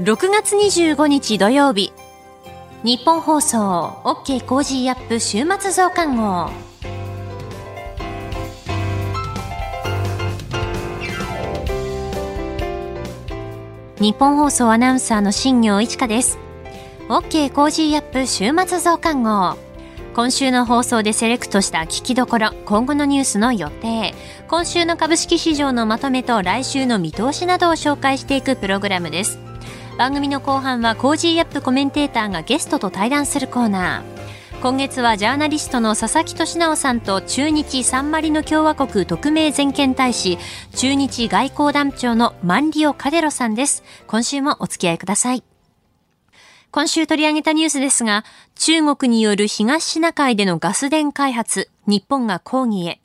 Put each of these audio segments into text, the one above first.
6月25日土曜日。ニッポン放送 OK Cozy up 週末増刊号。ニッポン放送アナウンサーの新行市佳です。OK Cozy up 週末増刊号。今週の放送でセレクトした聞きどころ、今後のニュースの予定、今週の株式市場のまとめと来週の見通しなどを紹介していくプログラムです。番組の後半は Cozy up コメンテーターがゲストと対談するコーナー。今月はジャーナリストの佐々木俊尚さんと駐日サンマリノ共和国特命全権大使、駐日外交団長のマンリオ・カデロさんです。今週もお付き合いください。今週取り上げたニュースですが、中国による東シナ海でのガス田開発、日本が抗議へ。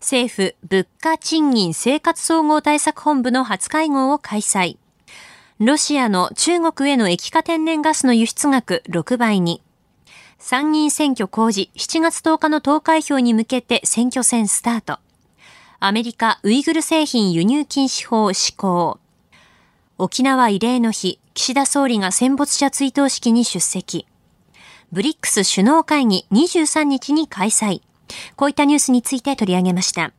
政府物価賃金生活総合対策本部の初会合を開催。ロシアの中国への液化天然ガスの輸出額6倍に。参議院選挙公示7月10日の投開票に向けて選挙戦スタート。アメリカウイグル製品輸入禁止法施行。沖縄慰霊の日、岸田総理が戦没者追悼式に出席。ブリックス首脳会議23日に開催。こういったニュースについて取り上げました。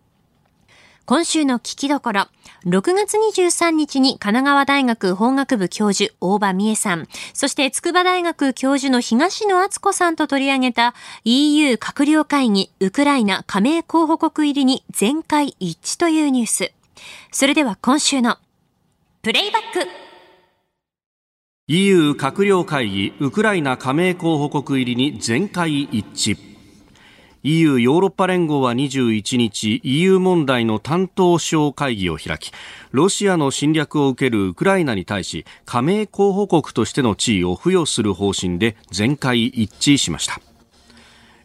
今週の聞きどころ、6月23日に神奈川大学法学部教授、大場美恵さん、そして筑波大学教授の東野敦子さんと取り上げた EU 閣僚会議、ウクライナ加盟候補国入りに全会一致というニュース。それでは今週のプレイバック。EU 閣僚会議ウクライナ加盟候補国入りに全会一致。EU ヨーロッパ連合は21日 EU 問題の担当省会議を開きロシアの侵略を受けるウクライナに対し加盟候補国としての地位を付与する方針で全会一致しました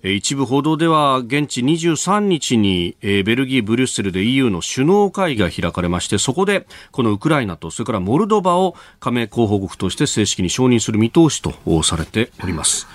一部報道では現地23日にベルギー・ブリュッセルで EU の首脳会議が開かれましてそこでこのウクライナとそれからモルドバを加盟候補国として正式に承認する見通しとされております。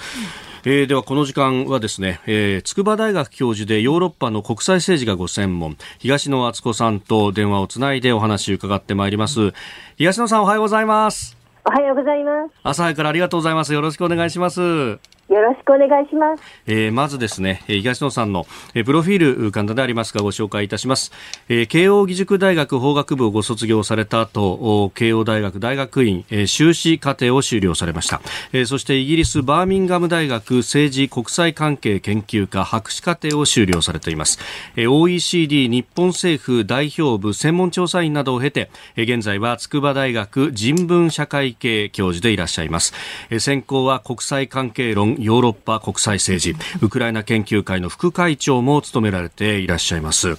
えー、ではこの時間はですね、えー、筑波大学教授でヨーロッパの国際政治がご専門東野敦子さんと電話をつないでお話を伺ってまいります。東野さんおはようございます。おはようございます。朝早からありがとうございます。よろしくお願いしますよろしくお願いします。えー、まずですね、東野さんの、えー、プロフィール簡単でありますがご紹介いたします。えー、慶応義塾大学法学部をご卒業された後、慶応大学大学院、えー、修士課程を修了されました。えー、そしてイギリスバーミンガム大学政治国際関係研究科博士課程を修了されています。えー、OECD 日本政府代表部専門調査員などを経て、えー、現在は筑波大学人文社会系教授でいらっしゃいます。えー、専攻は国際関係論ヨーロッパ国際政治ウクライナ研究会の副会長も務められていらっしゃいます。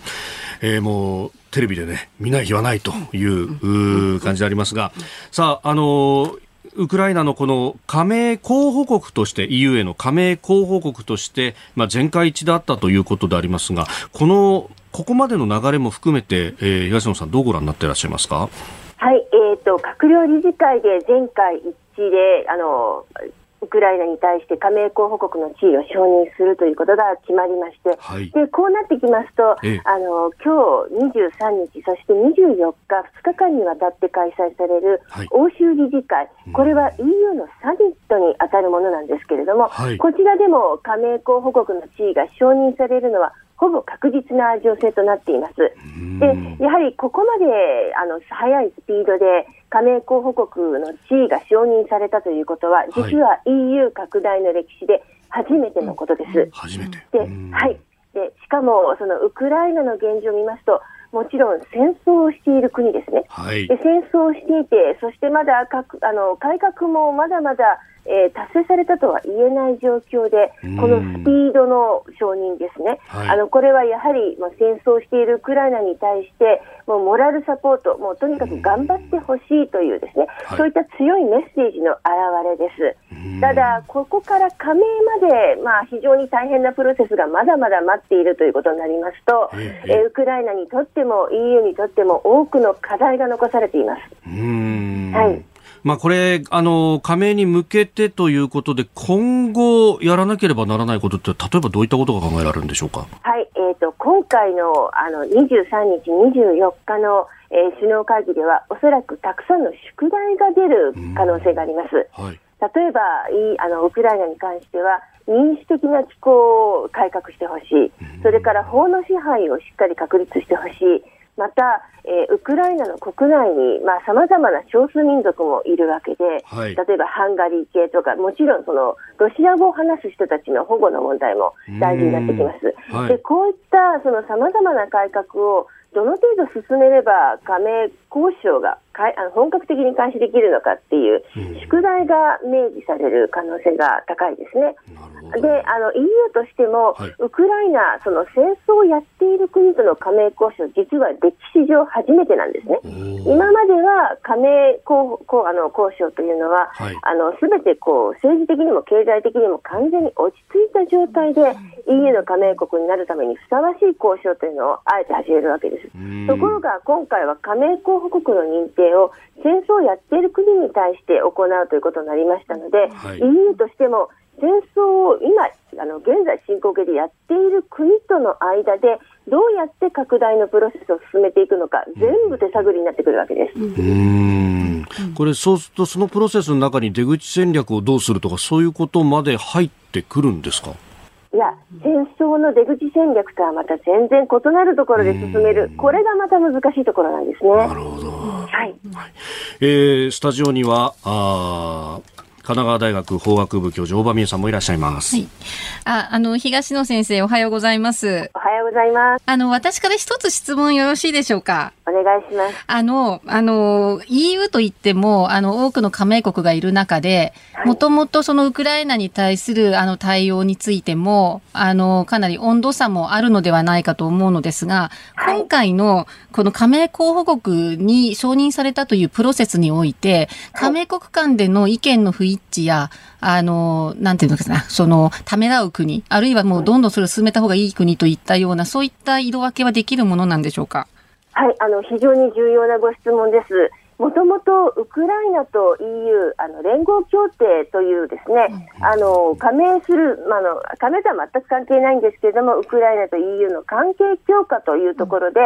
えー、もうテレビでね見ない日はないという感じでありますがさああのウクライナのこの加盟候補国として EU への加盟候補国として、まあ、全会一致だったということでありますがこのここまでの流れも含めて、えー、東野さんどうご覧になっていらっしゃいますか？はい、えーと、閣僚理事会で全会一致であのウクライナに対して加盟候補国の地位を承認するということが決まりまして、はい、でこうなってきますと、あの今日23日、そして24日、2日間にわたって開催される欧州理事会、はい、これは EU のサミットに当たるものなんですけれども、はい、こちらでも加盟候補国の地位が承認されるのはほぼ確実な情勢となっています。で、やはりここまであの速いスピードで加盟候補国の地位が承認されたということは、実は EU 拡大の歴史で初めてのことです。初めてで、はい。で、しかもそのウクライナの現状を見ますと、もちろん戦争をしている国ですね。はい、で戦争をしていて、そしてまだかあの改革もまだまだえー、達成されたとは言えない状況で、このスピードの承認ですね、はい、あのこれはやはり、まあ、戦争しているウクライナに対して、もうモラルサポート、もうとにかく頑張ってほしいというですね、そういった強いメッセージの表れです。ただ、ここから加盟まで、まあ、非常に大変なプロセスがまだまだ待っているということになりますと、えー、ウクライナにとっても EU にとっても多くの課題が残されています。はいまあ、これあの、加盟に向けてということで、今後やらなければならないことって、例えばどういったことが考えられるんでしょうか？はい、えーと、今回のあの23日、24日の、えー、首脳会議では、おそらくたくさんの宿題が出る可能性があります。はい、例えばいあの、ウクライナに関しては、民主的な機構を改革してほしい、それから法の支配をしっかり確立してほしい、また、えー、ウクライナの国内にさまざ、まな少数民族もいるわけで、はい、例えばハンガリー系とか、もちろんそのロシア語を話す人たちの保護の問題も大事になってきます。はい、でこういったさまざまな改革をどの程度進めれば加盟交渉がかあの本格的に開始できるのかっていう宿題が明示される可能性が高いですね。であの EU としても、はい、ウクライナ、その戦争をやっている国との加盟交渉、実は歴史上初めてなんですね。今までは加盟交あの交渉というのは、すべ、てこう政治的にも経済的にも完全に落ち着いた状態で EU の加盟国になるためにふさわしい交渉というのをあえて始めるわけです。ところが今回は加盟候補国の認定を戦争をやっている国に対して行うということになりましたので、はい、EU としても戦争を今、あの現在進行形でやっている国との間でどうやって拡大のプロセスを進めていくのか、全部手探りになってくるわけです。うん。これ、そうすると、そのプロセスの中に出口戦略をどうするとか、そういうことまで入ってくるんですか？いや、戦争の出口戦略とはまた全然異なるところで進める、これがまた難しいところなんですね。なるほど。はい。えー、スタジオには、あ神奈川大学法学部教授、大場美恵さんもいらっしゃいます。はい。あ、あの、東野先生、おはようございます。おはようございます。あの、私から一つ質問よろしいでしょうか？お願いします。あの、あの、EU といっても、あの、多くの加盟国がいる中で、もともとそのウクライナに対する、あの、対応についても、あの、かなり温度差もあるのではないかと思うのですが、はい、今回の、この加盟候補国に承認されたというプロセスにおいて、加盟国間での意見の不一致や、あの、なんていうのかな、その、ためらう国、あるいはもうどんどんそれを進めた方がいい国といったような、そういった色分けはできるものなんでしょうか？はい、あの、非常に重要なご質問です。もともとウクライナと EU あの連合協定というですね、あの加盟する、まあの加盟とは全く関係ないんですけれどもウクライナと EU の関係強化というところで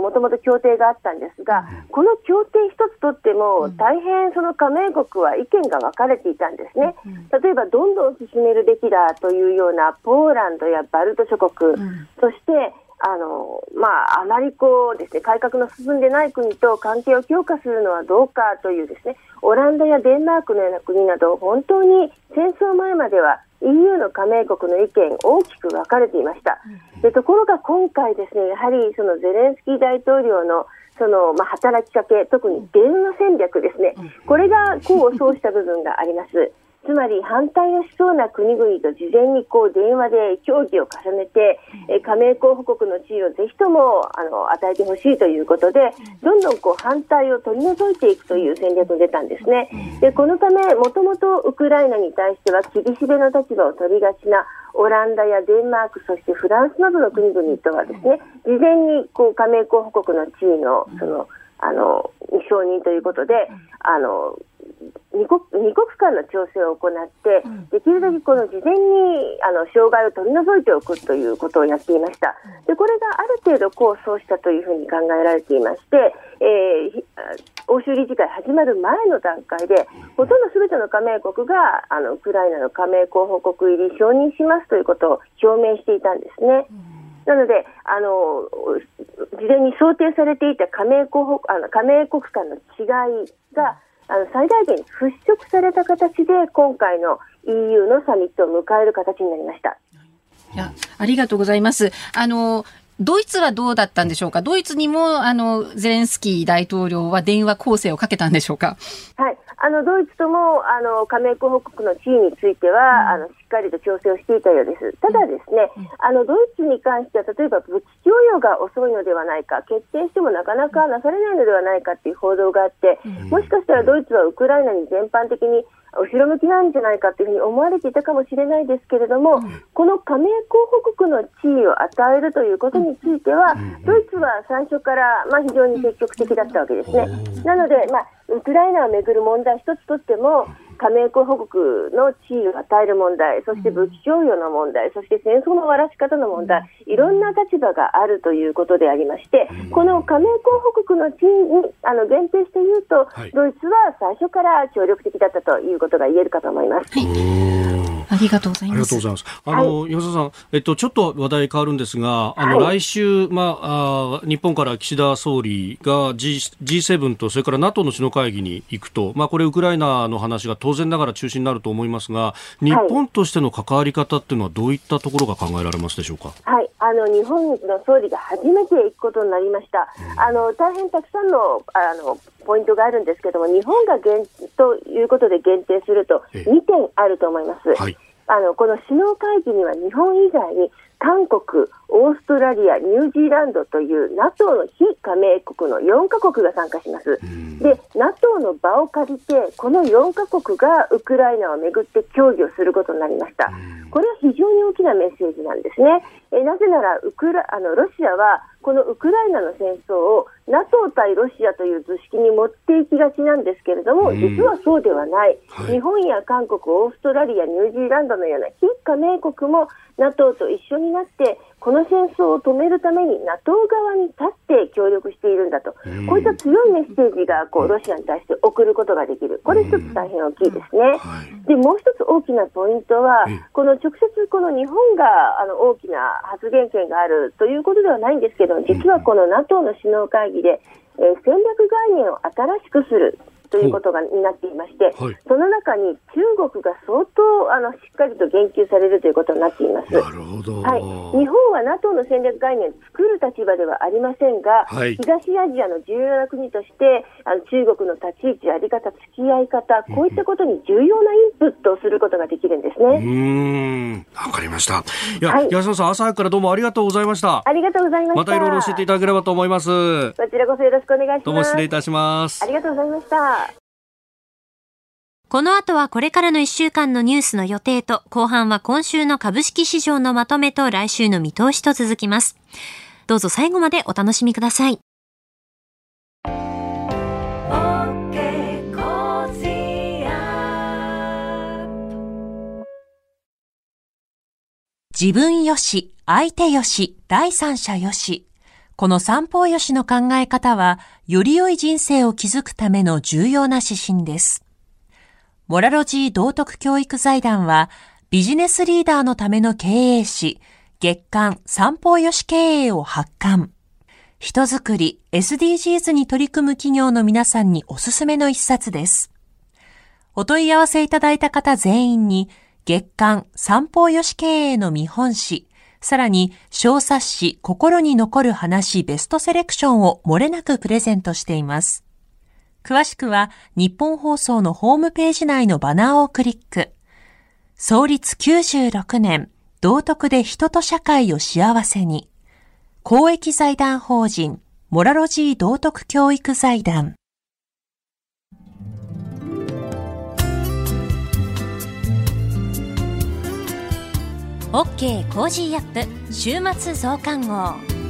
もともと協定があったんですがこの協定一つとっても大変その加盟国は意見が分かれていたんですね。例えばどんどん進めるべきだというようなポーランドやバルト諸国、そしてあのまあ、あまりこうです、ね、改革の進んでない国と関係を強化するのはどうかというですねオランダやデンマークのような国など本当に戦争前までは EU の加盟国の意見大きく分かれていました。でところが今回ですねやはりそのゼレンスキー大統領のそのまあ、働きかけ、特に電話戦略ですね、これが功を奏した部分があります。つまり反対をしそうな国々と事前にこう電話で協議を重ねて、え加盟候補国の地位をぜひともあの与えてほしいということで、どんどんこう反対を取り除いていくという戦略が出たんですね。でこのため、もともとウクライナに対しては厳しめの立場を取りがちなオランダやデンマーク、そしてフランスなどの国々とはですね、事前にこう加盟候補国の地位のそのあの承認ということで、あの二国二国間の調整を行って、できるだけこの事前にあの障害を取り除いておくということをやっていました。でこれがある程度功を奏したというふうに考えられていまして、えー、欧州理事会始まる前の段階で、ほとんどすべての加盟国があのウクライナの加盟候補国入り承認しますということを表明していたんですね。なので、あの事前に想定されていた加盟候補あの加盟国間の違いがあの最大限払拭された形で今回の EU のサミットを迎える形になりました。いやありがとうございます。あのドイツはどうだったんでしょうか、ドイツにもあのゼレンスキー大統領は電話攻勢をかけたんでしょうか？はい、あのドイツともあの加盟候補国の地位については、うん、あのしっかりと調整をしていたようです。ただですね、うん、あのドイツに関しては例えば武器供与が遅いのではないか、決定してもなかなかなされないのではないかという報道があって、うん、もしかしたらドイツはウクライナに全般的に後ろ向きなんじゃないかというふうに思われていたかもしれないですけれども、うん、この加盟候補国の地位を与えるということについては、うん、ドイツは最初から、まあ、非常に積極的だったわけですね。なので、まあ、ウクライナをめぐる問題一つとっても、加盟候補国の地位を与える問題、そして武器供与の問題、そして戦争の終わらし方の問題、いろんな立場があるということでありまして、この加盟候補国の地位にあの限定して言うと、ドイツは最初から協力的だったということが言えるかと思います。ありがとうございりがとうございます。あの、はい、山田さん、えっと、ちょっと話題変わるんですが、あの、はい、来週、まあ、あ日本から岸田総理が G、G7 と、それから NATO の首脳会議に行くと、まあ、これ、ウクライナの話が当然ながら中心になると思いますが、日本としての関わり方っていうのは、どういったところが考えられますでしょうか？はい、あの、日本の総理が初めて行くことになりました。うん、あの、大変たくさんの、あの、ポイントがあるんですけども、日本が限ということで限定すると、2点あると思います。はいあのこの首脳会議には日本以外に韓国、オーストラリア、ニュージーランドという NATO の非加盟国の4カ国が参加します。で、NATO の場を借りて、この4カ国がウクライナをめぐって協議をすることになりました。これは非常に大きなメッセージなんですね。えなぜならウクラあの、ロシアはこのウクライナの戦争を NATO 対ロシアという図式に持っていきがちなんですけれども、実はそうではない、はい、日本や韓国、オーストラリア、ニュージーランドのような非加盟国も NATO と一緒になってこの戦争を止めるために NATO 側に立って協力しているんだと、こういった強いメッセージがこうロシアに対して送ることができる、これ一つ大変大きいですね。でもう一つ大きなポイントは、この直接この日本があの大きな発言権があるということではないんですけど、実はこの NATO の首脳会議で、えー、戦略概念を新しくするということがになっていまして、はい、その中に中国が相当あのしっかりと言及されるということになっています。なるほど。はい。日本は NATO の戦略概念を作る立場ではありませんが、はい、東アジアの重要な国としてあの中国の立ち位置、あり方、付き合い方、こういったことに重要なインプットをすることができるんですね。うん、わかりました。いや、はい、安野さん、朝早くからどうもありがとうございました。ありがとうございました。またいろいろ教えていただければと思います。こちらこそよろしくお願いします。どうも失礼いたします。ありがとうございました。この後はこれからの1週間のニュースの予定と、後半は今週の株式市場のまとめと来週の見通しと続きます。どうぞ最後までお楽しみください。自分よし、相手よし、第三者よし。この三方よしの考え方は、より良い人生を築くための重要な指針です。モラロジー道徳教育財団は、ビジネスリーダーのための経営誌、月刊三方よし経営を発刊。人づくり、SDGs に取り組む企業の皆さんにおすすめの一冊です。お問い合わせいただいた方全員に、月刊三方よし経営の見本誌、さらに小冊子心に残る話ベストセレクションを漏れなくプレゼントしています。詳しくは日本放送のホームページ内のバナーをクリック。創立96年、道徳で人と社会を幸せに。公益財団法人、モラロジー道徳教育財団。OK Cozy up 週末増刊号。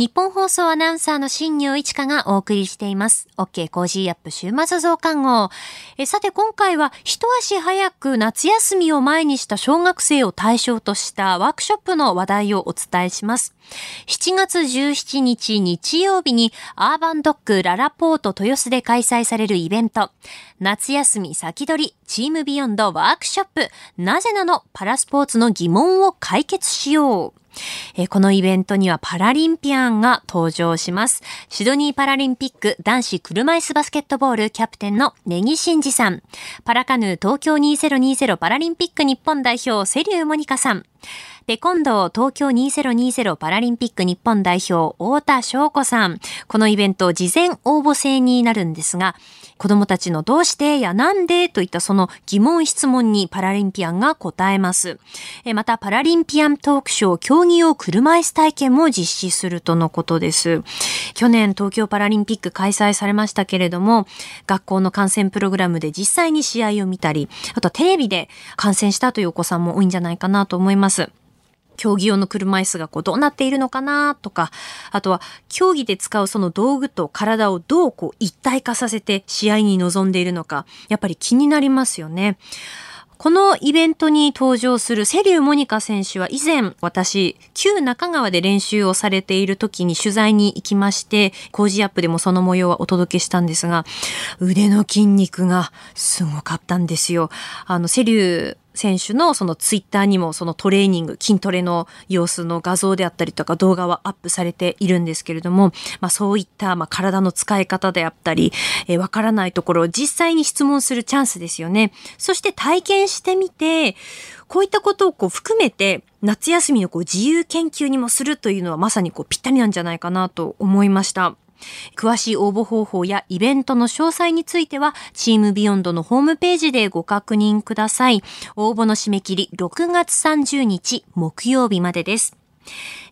ニッポン放送アナウンサーの新行市佳がお送りしています。OK Cozy up 週末増刊号。えさて今回は一足早く夏休みを前にした小学生を対象としたワークショップの話題をお伝えします。7月17日日曜日にアーバンドッグララポート豊洲で開催されるイベント。夏休み先取りチームビヨンドワークショップ。なぜなの？パラスポーツの疑問を解決しよう。えー、このイベントにはパラリンピアンが登場します。シドニーパラリンピック男子車椅子バスケットボールキャプテンのネギシンジさん。パラカヌー東京2020パラリンピック日本代表セリューモニカさん。テコンド東京2020パラリンピック日本代表太田翔子さん。このイベント事前応募制になるんですが、子供たちのどうしてやなんでといったその疑問質問にパラリンピアンが答えます。また、パラリンピアントークショー競技用車椅子体験も実施するとのことです。去年東京パラリンピック開催されましたけれども、学校の観戦プログラムで実際に試合を見たり、あとテレビで観戦したというお子さんも多いんじゃないかなと思います。競技用の車椅子がこうどうなっているのかなとか、あとは競技で使うその道具と体をどうこう一体化させて試合に臨んでいるのか、やっぱり気になりますよね。このイベントに登場するセリューモニカ選手は以前私、旧中川で練習をされている時に取材に行きまして、工事アップでもその模様はお届けしたんですが、腕の筋肉がすごかったんですよ。あの、セリュー選手のそのツイッターにもそのトレーニング、筋トレの様子の画像であったりとか動画はアップされているんですけれども、まあそういったまあ体の使い方であったり、えー、わからないところを実際に質問するチャンスですよね。そして体験してみて、こういったことをこう含めて夏休みのこう自由研究にもするというのはまさにこうぴったりなんじゃないかなと思いました。詳しい応募方法やイベントの詳細については、チームビヨンドのホームページでご確認ください。応募の締め切り6月30日木曜日までです。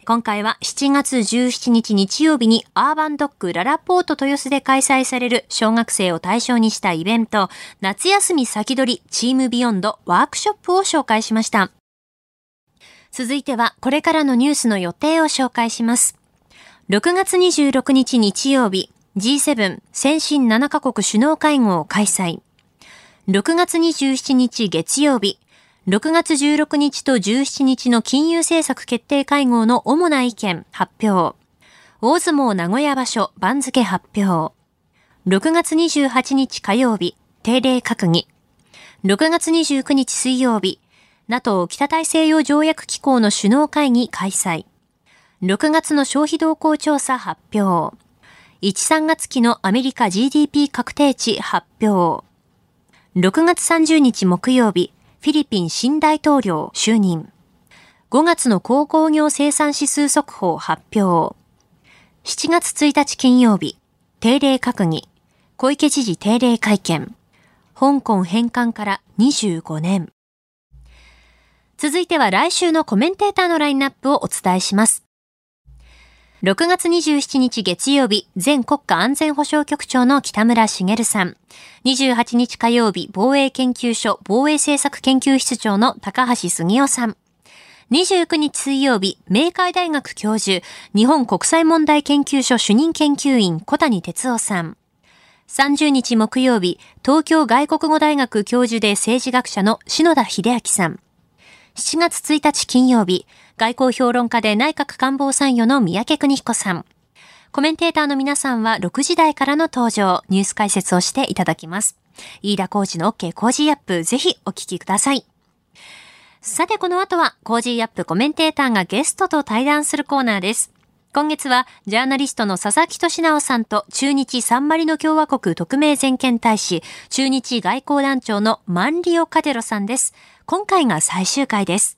今回は7月17日日曜日にアーバンドッグララポート豊洲で開催される小学生を対象にしたイベント、夏休み先取りチームビヨンドワークショップを紹介しました。続いてはこれからのニュースの予定を紹介します。6月26日日曜日、G7 先進7カ国首脳会合を開催。6月27日月曜日、6月16日と17日の金融政策決定会合の主な意見発表。大相撲名古屋場所番付発表。6月28日火曜日、定例閣議。6月29日水曜日、NATO 北大西洋条約機構の首脳会議開催。6月の消費動向調査発表。1、3月期のアメリカ GDP 確定値発表。6月30日木曜日、フィリピン新大統領就任。5月の鉱工業生産指数速報発表。7月1日金曜日、定例閣議。小池知事定例会見。香港返還から25年。続いては来週のコメンテーターのラインナップをお伝えします。6月27日月曜日、前国家安全保障局長の北村茂さん。28日火曜日、防衛研究所防衛政策研究室長の高橋杉夫さん。29日水曜日、明海大学教授、日本国際問題研究所主任研究員小谷哲夫さん。30日木曜日、東京外国語大学教授で政治学者の篠田英朗さん。7月1日金曜日、外交評論家で内閣官房参与の宮家邦彦さん。コメンテーターの皆さんは6時台からの登場、ニュース解説をしていただきます。飯田浩司の OK Cozy up、ぜひお聞きください。さてこの後は、 Cozy up コメンテーターがゲストと対談するコーナーです。今月は、ジャーナリストの佐々木俊尚さんと、駐日サンマリノ共和国特命全権大使、中日外交団長のマンリオ・カデロさんです。今回が最終回です。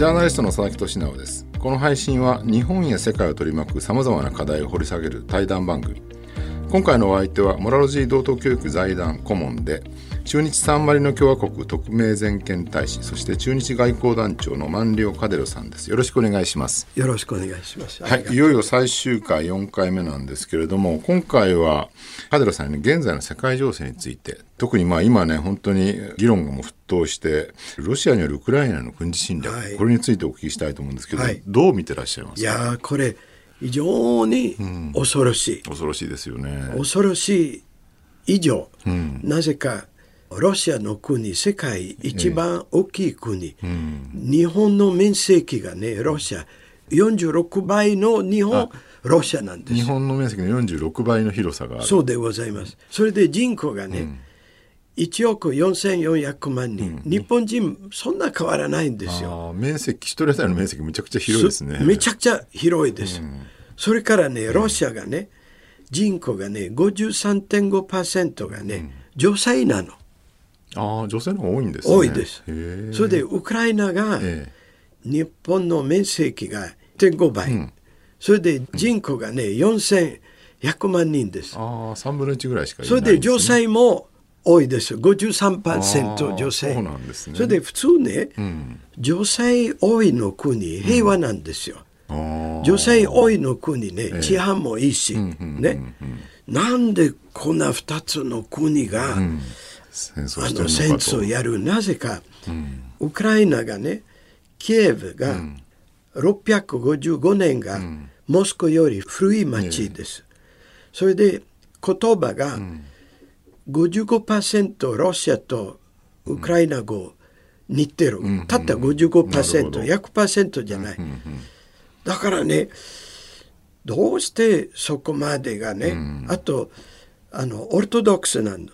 ジャーナリストの佐々木俊直です。この配信は日本や世界を取り巻くさまざまな課題を掘り下げる対談番組。今回のお相手は、モラロジー道東教育財団顧問で、中日サンマリノ共和国特命全権大使そして中日外交団長の万両カデロさんです。よろしくお願いします。よろしくお願いします。はいいよいよ最終回4回目なんですけれども今回はカデロさんに現在の世界情勢について特にまあ今ね本当に議論がもう沸騰してロシアによるウクライナの軍事侵略、はい、これについてお聞きしたいと思うんですけど、はい、どう見てらっしゃいますか？いやこれ非常に恐ろしい、うん、恐ろしいですよね。恐ろしい以上、うん、なぜかロシアの国世界一番大きい国、えーうん、日本の面積がねロシア46倍の日本ロシアなんです。日本の面積の46倍の広さがある。そうでございます。それで人口がね、うん、1億4400万人、うん、日本人そんな変わらないんですよ。面積一人当たりの面積めちゃくちゃ広いですね。めちゃくちゃ広いです、うん、それからねロシアがね、人口がね53.5%がね、女性なのああ女性の方が多いんですね。多いです。それでウクライナが日本の面積が1.5倍、うん、それで人口がね4100万人です。ああ3分の1ぐらいしかいない、ね、それで女性も多いです。53%女性。そうなんですね。それで普通ね、うん、女性多いの国平和なんですよ、うん、女性多いの国ね治安もいいし、ね、なんでこんな2つの国が、うん戦争あの戦争やるなぜか、うん、ウクライナがねキエフが655年がモスクより古い町です、それで言葉が55%ロシアとウクライナ語似てる、たった 55%100% じゃない、だからねどうしてそこまでがね、あとあのオルトドックスなんだ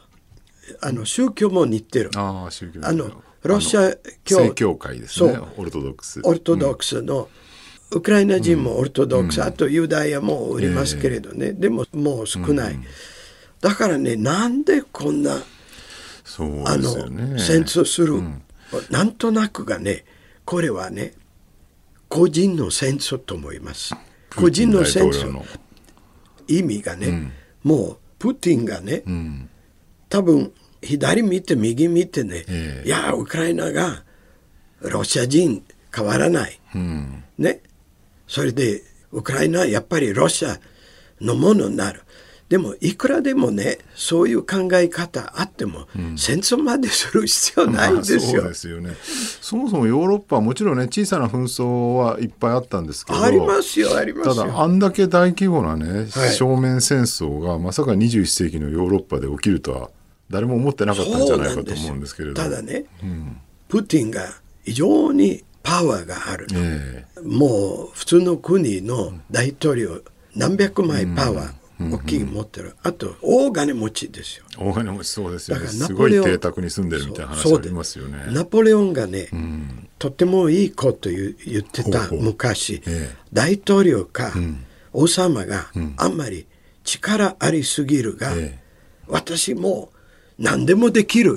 あの宗教も似てる。あ宗教。あのロシア教教会ですね。オルトドックス。オルトドックスの、ウクライナ人もオルトドックス、うん、あとユダヤもおりますけれどね、えー、でももう少ない、うん、だからねなんでこんな、そうね、あの戦争する、うん、なんとなくがねこれはね個人の戦争と思います。個人の戦争。意味がね、もうプーティンがね、多分左見て右見てね、えー、いやウクライナがロシア人変わらない、うん、ね。それでウクライナはやっぱりロシアのものになるでもいくらでもねそういう考え方あっても、うん、戦争までする必要ないですよ、まあ、そうですよね。そもそもヨーロッパはもちろんね小さな紛争はいっぱいあったんですけどありますよありますただあんだけ大規模なね、はい、正面戦争がまさか21世紀のヨーロッパで起きるとは誰も思ってなかったんじゃないかと思うんですけれどただね、うん、プーティンが非常にパワーがある、えー、もう普通の国の大統領何百枚パワー、大きい持ってる、あと大金持ちですよ。大金持ちそうですよね。すごい邸宅に住んでるみたいな話ありますよね。ナポレオンがね、うん、とてもいいこと言言ってた昔、ええ、大統領か、うん、王様があんまり力ありすぎるが、え、私も何でもできる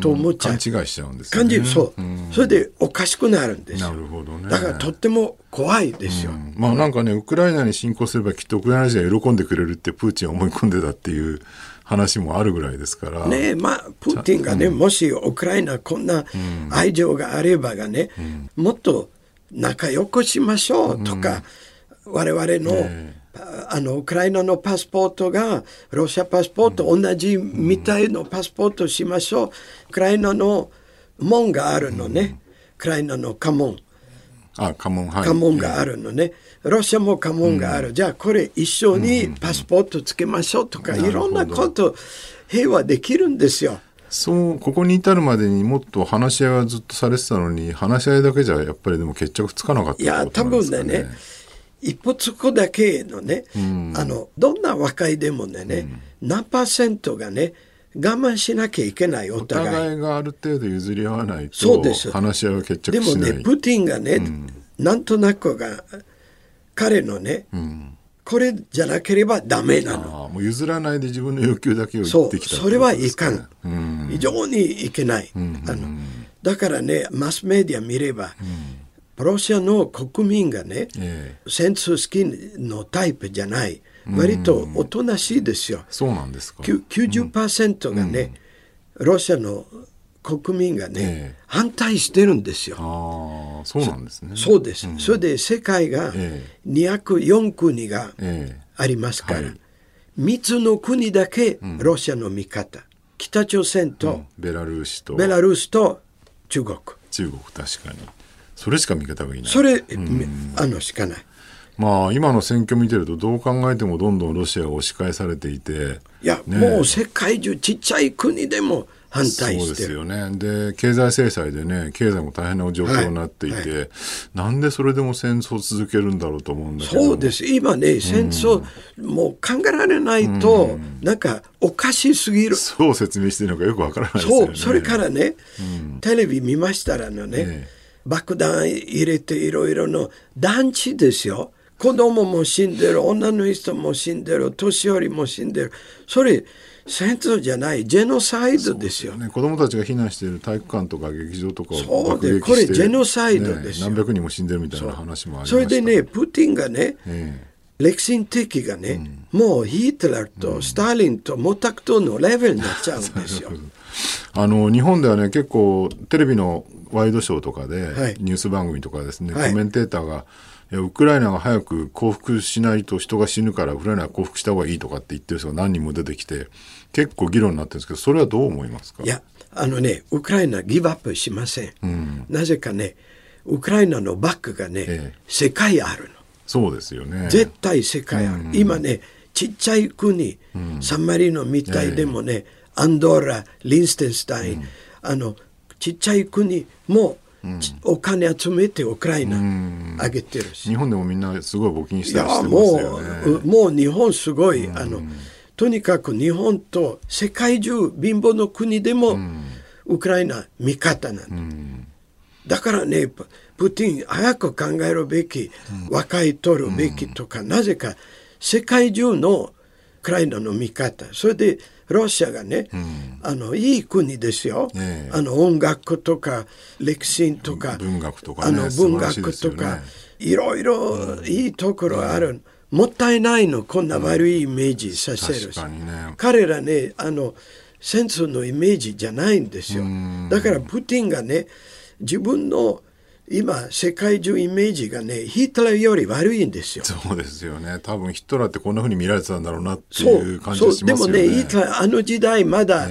と思っちゃう。勘違いしちゃうんです、ね、感じそう。それでおかしくなるんですなるほどね。だからとっても怖いですよ。まあなんかね、ウクライナに侵攻すればきっとウクライナ人が喜んでくれるってプーチンは思い込んでたっていう話もあるぐらいですから。ねまあ、プーチンがね、うん、もしウクライナこんな愛情があればがね、うん、もっと仲良くしましょうとか、うん、我々の、ねあのウクライナのパスポートがロシアパスポート同じみたいのパスポートしましょう。ウクライナの門があるのね。ウクライナの家紋。あ家紋、はい、家紋があるのね。ロシアも家紋がある。じゃあこれ一緒にパスポートつけましょうとか、いろんなこと平和できるんですよ。そうここに至るまでにもっと話し合いはずっとされてたのに話し合いだけじゃやっぱりでも決着つかなかった、ね、いや多分ね一歩つくだけのね、うん、あのどんな和解でもね、うん、何パーセントがね我慢しなきゃいけないお互い。お互いがある程度譲り合わないとそうです。話し合いは決着しない。でもねプーティンがね、うん、なんとなくが彼のね、うん、これじゃなければダメなの。もう譲らないで自分の要求だけを言ってきたそうそれはいかん、非常にいけない、あのだからねマスメディア見れば、ロシアの国民がね、えー、戦争好きのタイプじゃない。割とおとなしいですよ。そうなんですか。90%がね、ロシアの国民がね、えー、反対してるんですよ。ああ、そうなんですね。そうです。うん、それで世界が204国がありますから、えーはい、3つの国だけロシアの味方。うん、北朝鮮と、うん、ベラルーシと、ベラルーシと中国。中国、確かに。それしか味方がいない。それ、あのしかない。まあ、今の選挙見てるとどう考えてもどんどんロシアが押し返されていていや、ね、もう世界中ちっちゃい国でも反対そうですよね。で、経済制裁でね、経済も大変な状況になっていて、はいはい、なんでそれでも戦争を続けるんだろうと思うんだけど。そうです。今ね、戦争、うん、もう考えられないと、うん、なんかおかしすぎる。そう説明してるのかよくわからないですよね。そう、それからね、うん、テレビ見ましたらのね、ね爆弾入れていろいろの団地ですよ。子供も死んでる、女の人も死んでる、年寄りも死んでる。それ、戦争じゃない、ジェノサイドですよ。ね、子供たちが避難している体育館とか劇場とかをそうで、これジェノサイドですよ、ね、何百人も死んでるみたいな話もありまそれでね、プーティンがね、えー、歴史的がね、うん、もうヒトラーとスターリンと毛沢東のレベルになっちゃうんですよ。あの日本ではね結構テレビのワイドショーとかで、はい、ニュース番組とかですね、はい、コメンテーターがウクライナが早く降伏しないと人が死ぬからウクライナは降伏した方がいいとかって言ってる人が何人も出てきて結構議論になってるんですけどそれはどう思いますか？いやあのねウクライナギブアップしません、うん、なぜかねウクライナのバックがね、ええ、世界あるの。そうですよね。絶対世界ある、うん、今ねちっちゃい国、うん、サンマリノみたいでもね、え、アンドーラリンステンスタイン、あのちっちゃい国もお金集めてウクライナあげてるし、日本でもみんなすごい募金したりしてますよね。もう日本すごい、あのとにかく日本と世界中貧乏の国でも、ウクライナ味方なんだ、だからねプーティン早く考えるべき、和解取るべきとか、なぜか世界中のウクライナの味方。それでロシアがね、うん、あのいい国ですよ、ね、あの音楽とか歴史とか文学とか、ね、あの文学とか、ね、いろいろいいところある、うん、もったいないのこんな悪いイメージさせるし、彼らねあの戦争のイメージじゃないんですよ。だからプーティンがね自分の今世界中イメージがねヒトラーより悪いんですよ。そうですよね。多分ヒトラーってこんなふうに見られてたんだろうなっていう感じがしますよね。でもねヒトラーあの時代まだ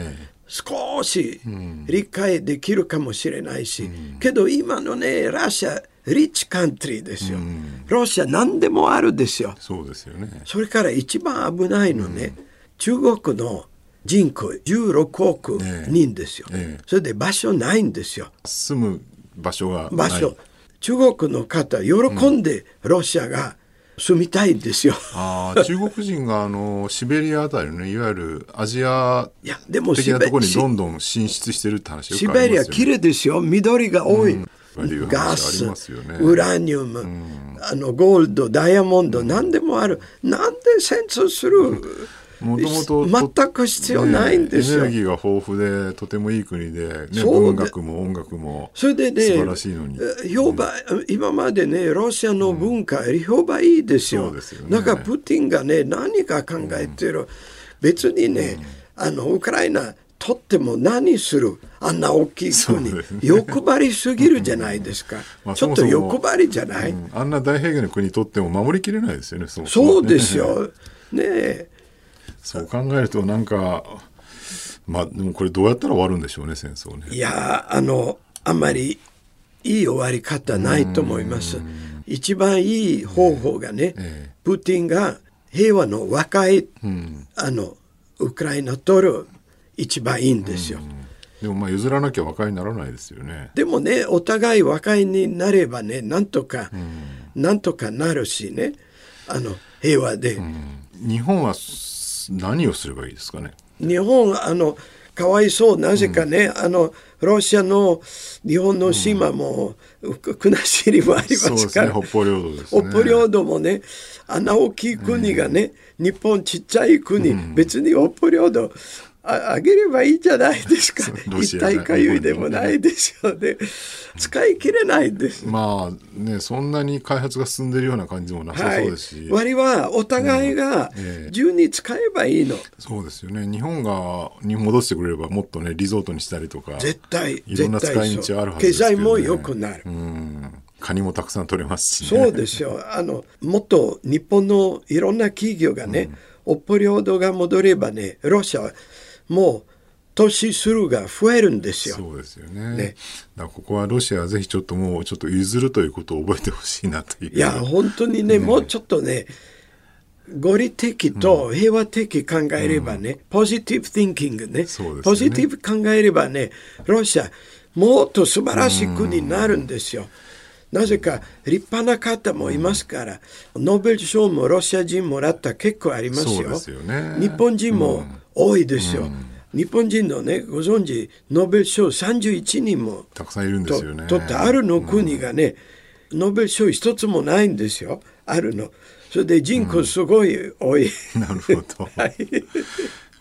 少し理解できるかもしれないし、うん、けど今のねラシアリッチカントリーですよ、うん、ロシア何でもあるですよ。そうですよね。それから一番危ないのね、うん、中国の人口16億人ですよ、ええ、それで場所ないんですよ。住む場所が場所。中国の方喜んでロシアが住みたいんですよ、うん、ああ中国人があのシベリアあたりのねいわゆるアジア的なところにどんどん進出してるって話よくありますよ、ね、シベリア綺麗ですよ。緑が多い、うん。ガス、ね、ウラニウム、うん、あのゴールドダイヤモンド、うん、何でもある。なんで戦争する？もともと全く必要ないんですよ、ね、エネルギーが豊富でとてもいい国で、ね、文学も音楽もそれでね素晴らしいのに。評判、うん、今までねロシアの文化より評判いいですよ,、うん、ですよね、だからプーティンがね何か考えてる、うん、別にね、あのウクライナとっても何する。あんな大きい国、ね、欲張りすぎるじゃないですか、まあ、ちょっと欲張りじゃない、あんな大平原の国とっても守りきれないですよね。そうですよ。ねえそう考えるとなんかまあでもこれどうやったら終わるんでしょうね戦争ね。いやあのあんまりいい終わり方ないと思います。一番いい方法がね、えプーティンが平和の和解、うん、あのウクライナ取る一番いいんですよ。でもまあ譲らなきゃ和解にならないですよね。でもねお互い和解になればねなんとか、うん、なんとかなるしね。あの平和で、うん、日本は何をすればいいですかね？日本あのかわいそうなぜかね、うん、あのロシアの日本の島も、うん、国後もありますから、ね、北方領土ね、北方領土もねあんな大きい国がね、うん、日本ちっちゃい国、別に北方領土ああげればいいじゃないですか。痛いかゆいでもないでしょうね。使い切れないです。まあね、そんなに開発が進んでるような感じもなさそうですし。はい、割はお互いが順に使えばいいの、うんえー、そうですよね。日本がに戻してくれればもっとね、リゾートにしたりとか。絶対、いろんな使い道あるはずですけど、ね、経済も良くなる。うんカニもたくさん取れますし、ね、そうですよ。あの、もっと日本のいろんな企業がね、うん、北方領土が戻ればね、ロシアはもう投資するが増えるんですよ。そうですよね。ねだここはロシアはぜひちょっともうちょっと譲るということを覚えてほしいなという。いや、本当にね、ねもうちょっとね、合理的と平和的考えればね、うん、ポジティブ・ティンキングね、ねポジティブ考えればね、ロシア、もっと素晴らしい国になるんですよ。なぜか立派な方もいますから、ノーベル賞もロシア人もらった結構ありますよ。すよね、日本人も多いですよ。日本人のね、ご存知、ノーベル賞31人もたくさんいるんですよね。取ってあるの国がね、ノーベル賞一つもないんですよ。あるの。それで人口すごい多い。なるほど。はい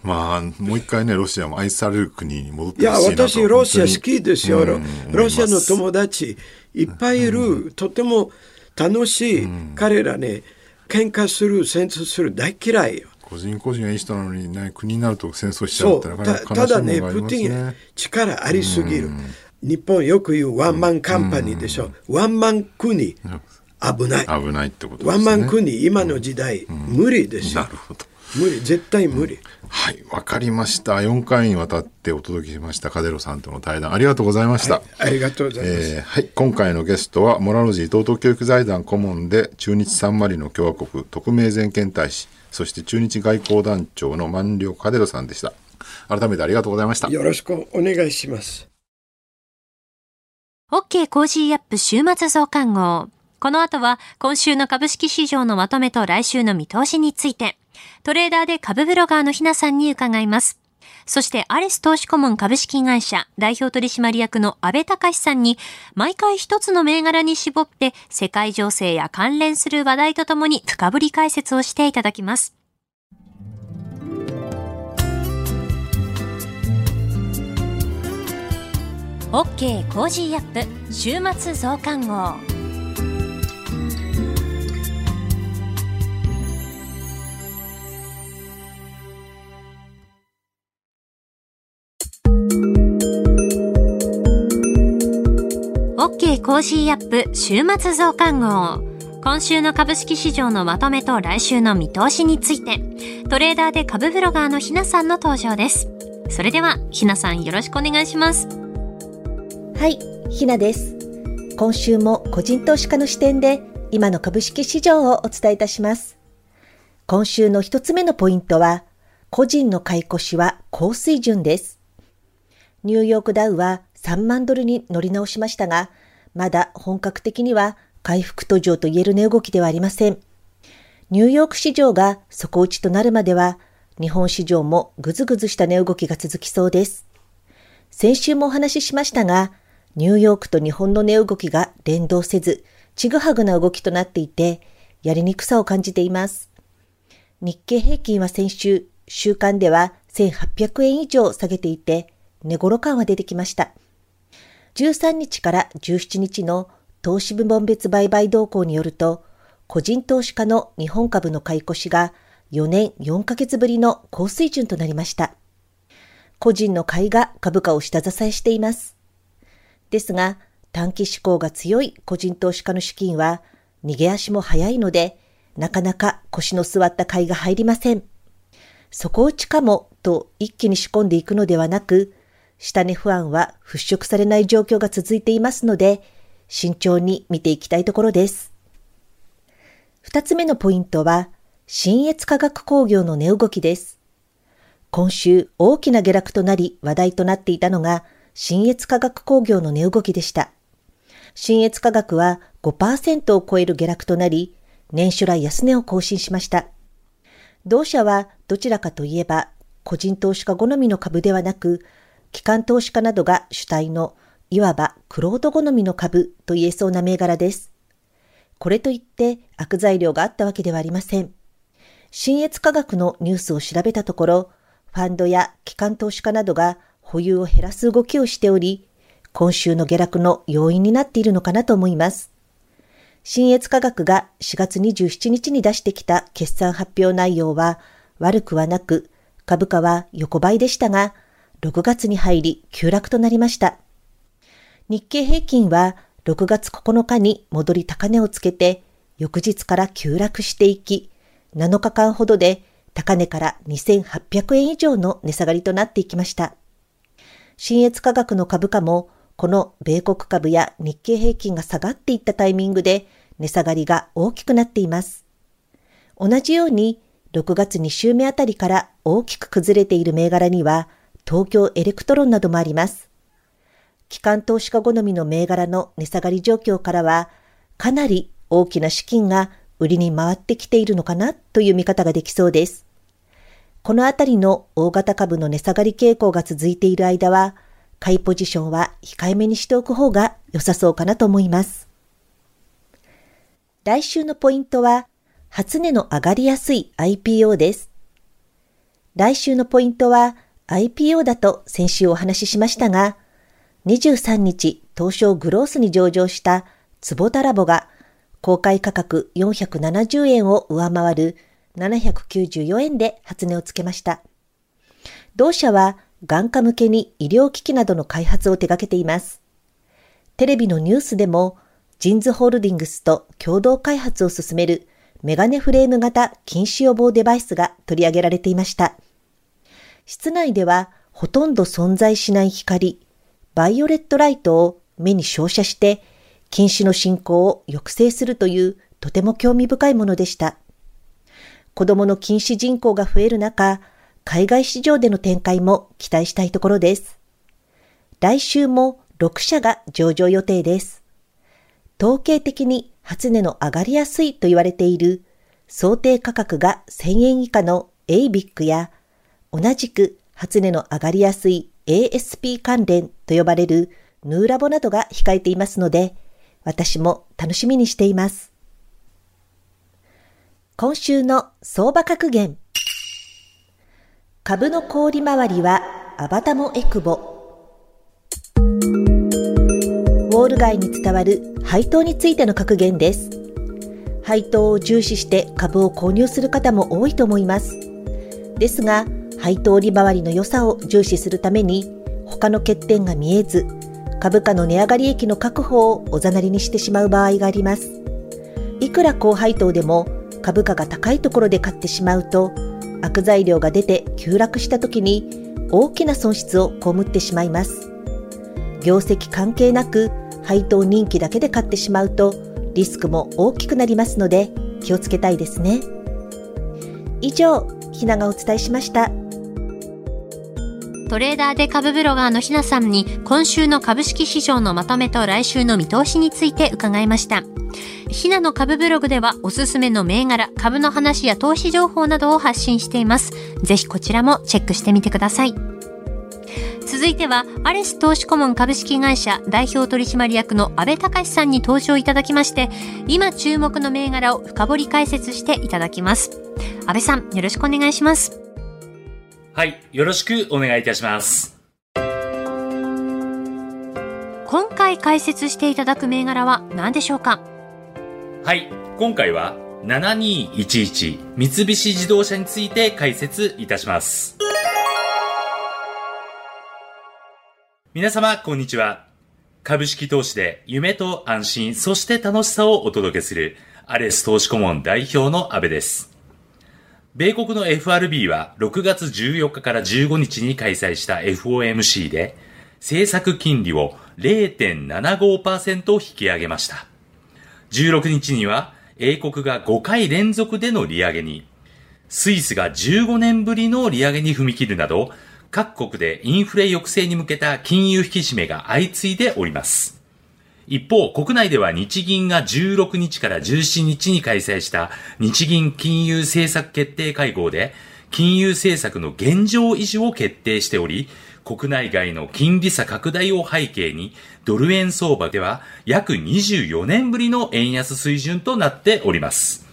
まあ、もう一回ね、ロシアも愛される国に戻っていや、私、ロシア好きですよ。ロシアの友達いっぱいいる。とても楽しい。彼らね、喧嘩する、戦争する、大嫌いよ。個人個人がいい人なのに、ね、国になると戦争しちゃうってなかなか、ね、ただね、プーティン力ありすぎる。日本よく言うワンマンカンパニーでしょ。ワンマン国、危ない。危ないってことね。ワンマン国、今の時代、無理ですよ。なるほど。無理絶対無理はいわかりました4回にわたってお届けしましたカデロさんとの対談ありがとうございました、はい、ありがとうございます、えー、はい今回のゲストはモラロジー東東教育財団顧問で中日サンマリノ共和国特命全権大使そして中日外交団長の万両カデロさんでした。改めてありがとうございました。よろしくお願いします。OK Cozy up 週末増刊号。この後は今週の株式市場のまとめと来週の見通しについて。トレーダーで株ブロガーのひなさんに伺います。そしてアレス投資顧問株式会社代表取締役の安倍隆さんに毎回一つの銘柄に絞って世界情勢や関連する話題とともに深掘り解説をしていただきます。OK Cozy up 週末増刊号。OK Cozy up 週末増刊号。今週の株式市場のまとめと来週の見通しについて、トレーダーで株ブロガーのひなさんの登場です。それでは、ひなさんよろしくお願いします。はい、ひなです。今週も個人投資家の視点で、今の株式市場をお伝えいたします。今週の一つ目のポイントは、個人の買い越しは高水準です。ニューヨークダウは3万ドルに乗り直しましたが、まだ本格的には回復途上と言える値動きではありません。ニューヨーク市場が底打ちとなるまでは、日本市場もぐずぐずした値動きが続きそうです。先週もお話ししましたが、ニューヨークと日本の値動きが連動せず、ちぐはぐな動きとなっていて、やりにくさを感じています。日経平均は先週、週間では1800円以上下げていて、値頃感は出てきました。13日から17日の投資部門別売買動向によると、個人投資家の日本株の買い越しが4年4ヶ月ぶりの高水準となりました。個人の買いが株価を下支えしています。ですが、短期志向が強い個人投資家の資金は逃げ足も早いので、なかなか腰の座った買いが入りません。底打ちかもと一気に仕込んでいくのではなく、下値不安は払拭されない状況が続いていますので、慎重に見ていきたいところです。二つ目のポイントは、新越化学工業の値動きです。今週大きな下落となり話題となっていたのが、新越化学工業の値動きでした。新越化学は5%を超える下落となり、年初来安値を更新しました。同社はどちらかといえば、個人投資家好みの株ではなく、機関投資家などが主体のいわばクロート好みの株と言えそうな銘柄です。これといって悪材料があったわけではありません。新越科学のニュースを調べたところ、ファンドや機関投資家などが保有を減らす動きをしており、今週の下落の要因になっているのかなと思います。新越科学が4月27日に出してきた決算発表内容は悪くはなく、株価は横ばいでしたが、6月に入り急落となりました。日経平均は6月9日に戻り高値をつけて、翌日から急落していき、7日間ほどで高値から2800円以上の値下がりとなっていきました。新越科学の株価も、この米国株や日経平均が下がっていったタイミングで値下がりが大きくなっています。同じように6月2週目あたりから大きく崩れている銘柄には東京エレクトロンなどもあります。機関投資家好みの銘柄の値下がり状況からはかなり大きな資金が売りに回ってきているのかなという見方ができそうです。このあたりの大型株の値下がり傾向が続いている間は、買いポジションは控えめにしておく方が良さそうかなと思います。来週のポイントは、初値の上がりやすい IPO です。来週のポイントは IPO だと先週お話ししましたが、23日東証グロースに上場した坪田ラボが公開価格470円を上回る794円で初値をつけました。同社は眼科向けに医療機器などの開発を手掛けています。テレビのニュースでも、ジンズホールディングスと共同開発を進めるメガネフレーム型禁止予防デバイスが取り上げられていました。室内ではほとんど存在しない光、バイオレットライトを目に照射して禁止の進行を抑制するというとても興味深いものでした。子供の禁止人口が増える中、海外市場での展開も期待したいところです。来週も6社が上場予定です。統計的に初値の上がりやすいと言われている想定価格が1000円以下の ABIC や同じく初値の上がりやすい ASP 関連と呼ばれるヌーラボなどが控えていますので、私も楽しみにしています。今週の相場格言。株の氷回りはアバタモエクボ。ウォール街に伝わる配当についての格言です。配当を重視して株を購入する方も多いと思います。ですが、配当利回りの良さを重視するために、他の欠点が見えず、株価の値上がり益の確保をおざなりにしてしまう場合があります。いくら高配当でも株価が高いところで買ってしまうと、悪材料が出て急落した時に大きな損失を被ってしまいます。業績関係なく配当人気だけで買ってしまうとリスクも大きくなりますので気をつけたいですね。以上、ひながお伝えしました。トレーダーで株ブロガーのひなさんに今週の株式市場のまとめと来週の見通しについて伺いました。ひなの株ブログではおすすめの銘柄、株の話や投資情報などを発信しています。ぜひこちらもチェックしてみてください。続いては、アレス投資顧問株式会社代表取締役の安倍隆さんに登場いただきまして、今注目の銘柄を深掘り解説していただきます。安倍さん、よろしくお願いします。はい、よろしくお願いいたします。今回解説していただく銘柄は何でしょうか？はい、今回は7211三菱自動車について解説いたします。皆様、こんにちは。株式投資で夢と安心、そして楽しさをお届けするアレス投資顧問代表の安部です。米国の FRB は6月14日から15日に開催した FOMC で政策金利を0.75%引き上げました。16日には英国が5回連続での利上げに、スイスが15年ぶりの利上げに踏み切るなど、各国でインフレ抑制に向けた金融引き締めが相次いでおります。一方、国内では日銀が16日から17日に開催した日銀金融政策決定会合で、金融政策の現状維持を決定しており、国内外の金利差拡大を背景に、ドル円相場では約24年ぶりの円安水準となっております。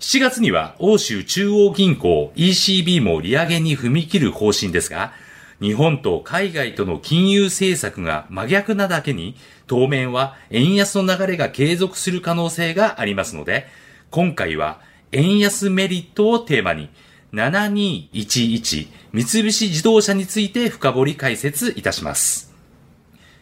7月には欧州中央銀行 ECB も利上げに踏み切る方針ですが、日本と海外との金融政策が真逆なだけに、当面は円安の流れが継続する可能性がありますので、今回は円安メリットをテーマに、7211三菱自動車について深掘り解説いたします。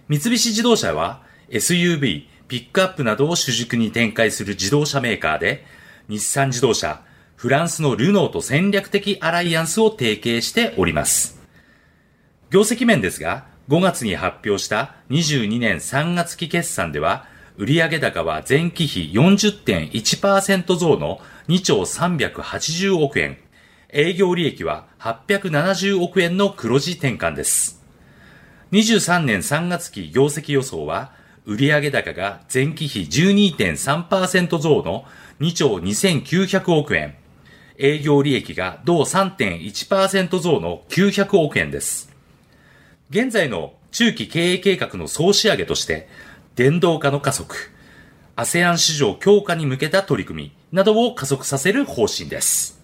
三菱自動車は SUV、ピックアップなどを主軸に展開する自動車メーカーで、日産自動車、フランスのルノーと戦略的アライアンスを提携しております。業績面ですが、5月に発表した22年3月期決算では、売上高は前期比40.1%増の2兆380億円。営業利益は870億円の黒字転換です。23年3月期業績予想は、売上高が前期比12.3%増の2兆2900億円。営業利益が同3.1%増の900億円です。現在の中期経営計画の総仕上げとして、電動化の加速、ASEAN 市場強化に向けた取り組みなどを加速させる方針です。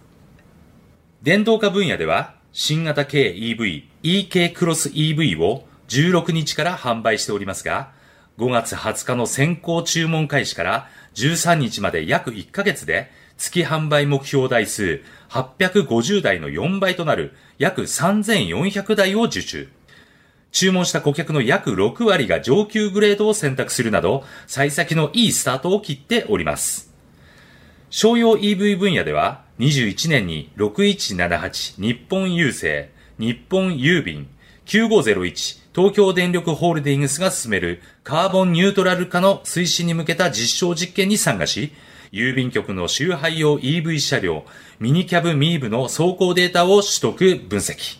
電動化分野では、新型軽 EV、EK クロス EV を16日から販売しておりますが、5月20日の先行注文開始から13日まで約1ヶ月で月販売目標台数850台の4倍となる約3400台を受注。注文した顧客の約6割が上級グレードを選択するなど、幸先のいいスタートを切っております。商用 EV 分野では、21年に6178日本郵政、日本郵便、9501東京電力ホールディングスが進めるカーボンニュートラル化の推進に向けた実証実験に参加し、郵便局の周配用 EV 車両、ミニキャブミーブの走行データを取得分析。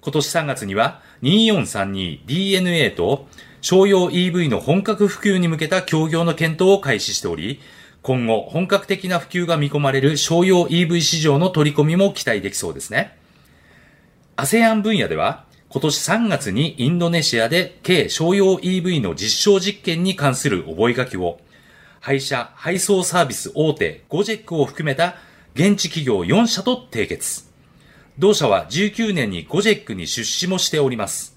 今年3月には 2432DNA と商用 EV の本格普及に向けた協業の検討を開始しており、今後本格的な普及が見込まれる商用 EV 市場の取り込みも期待できそうですね。ASEAN 分野では今年3月にインドネシアで軽商用 EV の実証実験に関する覚書を、配車、配送サービス大手ゴジェックを含めた現地企業4社と締結。同社は19年にゴジェックに出資もしております。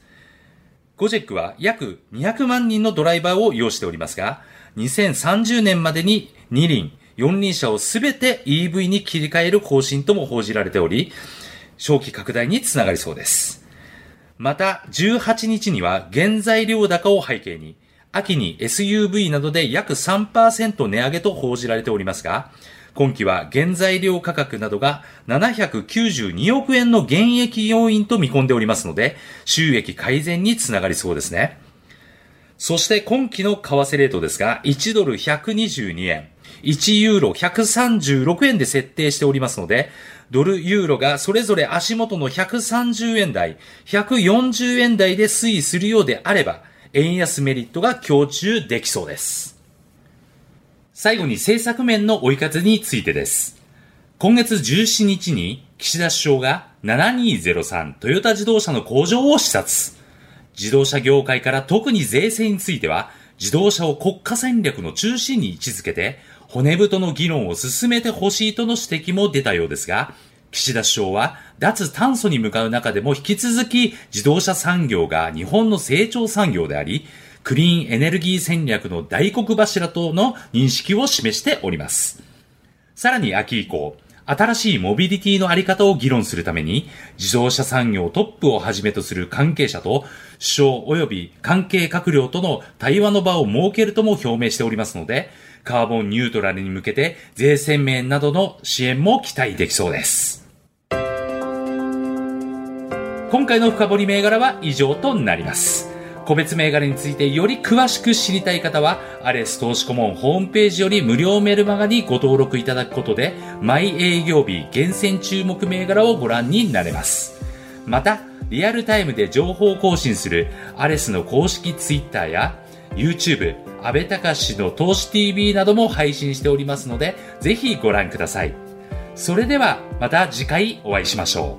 ゴジェックは約200万人のドライバーを要しておりますが、2030年までに2輪、4輪車をすべて EV に切り替える方針とも報じられており、正規拡大につながりそうです。また、18日には原材料高を背景に、秋に SUV などで約3%値上げと報じられておりますが、今期は原材料価格などが792億円の減益要因と見込んでおりますので、収益改善につながりそうですね。そして今期の為替レートですが、1ドル122円、1ユーロ136円で設定しておりますので、ドル、ユーロがそれぞれ足元の130円台、140円台で推移するようであれば、円安メリットが強中できそうです。最後に政策面の追い風についてです。今月17日に岸田首相が7203トヨタ自動車の工場を視察。自動車業界から特に税制については、自動車を国家戦略の中心に位置づけて、骨太の議論を進めてほしいとの指摘も出たようですが、岸田首相は脱炭素に向かう中でも引き続き自動車産業が日本の成長産業であり、クリーンエネルギー戦略の大黒柱との認識を示しております。さらに秋以降、新しいモビリティのあり方を議論するために、自動車産業トップをはじめとする関係者と、首相及び関係閣僚との対話の場を設けるとも表明しておりますので、カーボンニュートラルに向けて税制面などの支援も期待できそうです。今回の深掘り銘柄は以上となります。個別銘柄についてより詳しく知りたい方は、アレス投資顧問ホームページより無料メルマガにご登録いただくことで、毎営業日厳選注目銘柄をご覧になれます。また、リアルタイムで情報更新するアレスの公式ツイッターや YouTube、安倍隆の投資 TV なども配信しておりますので、ぜひご覧ください。それではまた次回お会いしましょ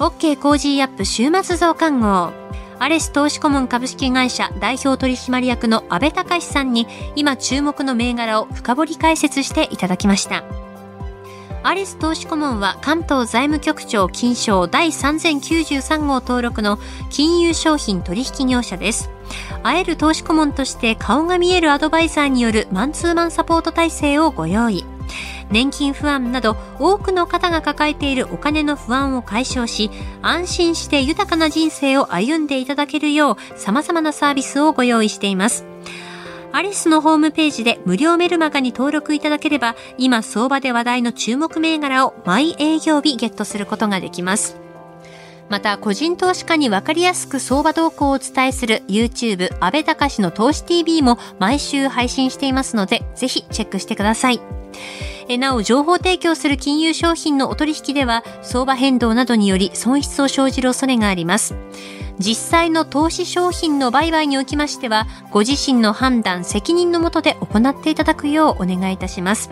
う。OK コージーアップ週末増刊号。アレス投資顧問株式会社代表取締役の安倍隆さんに今注目の銘柄を深掘り解説していただきました。アレス投資顧問は関東財務局長金商第3093号登録の金融商品取引業者です。会える投資顧問として顔が見えるアドバイザーによるマンツーマンサポート体制をご用意。年金不安など多くの方が抱えているお金の不安を解消し、安心して豊かな人生を歩んでいただけるよう様々なサービスをご用意しています。アリスのホームページで無料メルマガに登録いただければ、今相場で話題の注目銘柄を毎営業日ゲットすることができます。また、個人投資家にわかりやすく相場動向をお伝えする YouTube 安倍隆の投資 TV も毎週配信していますので、ぜひチェックしてください。えなお、情報提供する金融商品のお取引では、相場変動などにより損失を生じる恐れがあります。実際の投資商品の売買におきましては、ご自身の判断、責任のもとで行っていただくようお願いいたします。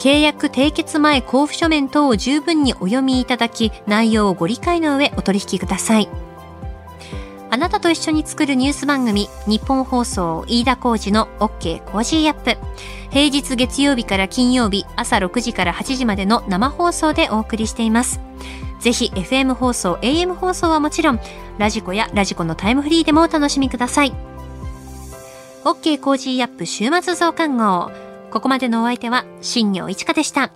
契約締結前交付書面等を十分にお読みいただき、内容をご理解の上お取引ください。あなたと一緒に作るニュース番組、ニッポン放送飯田浩司の OK Cozy up。平日月曜日から金曜日朝6時から8時までの生放送でお送りしています。ぜひ FM 放送、AM 放送はもちろん、ラジコやラジコのタイムフリーでもお楽しみください。OK コージーアップ週末増刊号。ここまでのお相手は、新行市佳でした。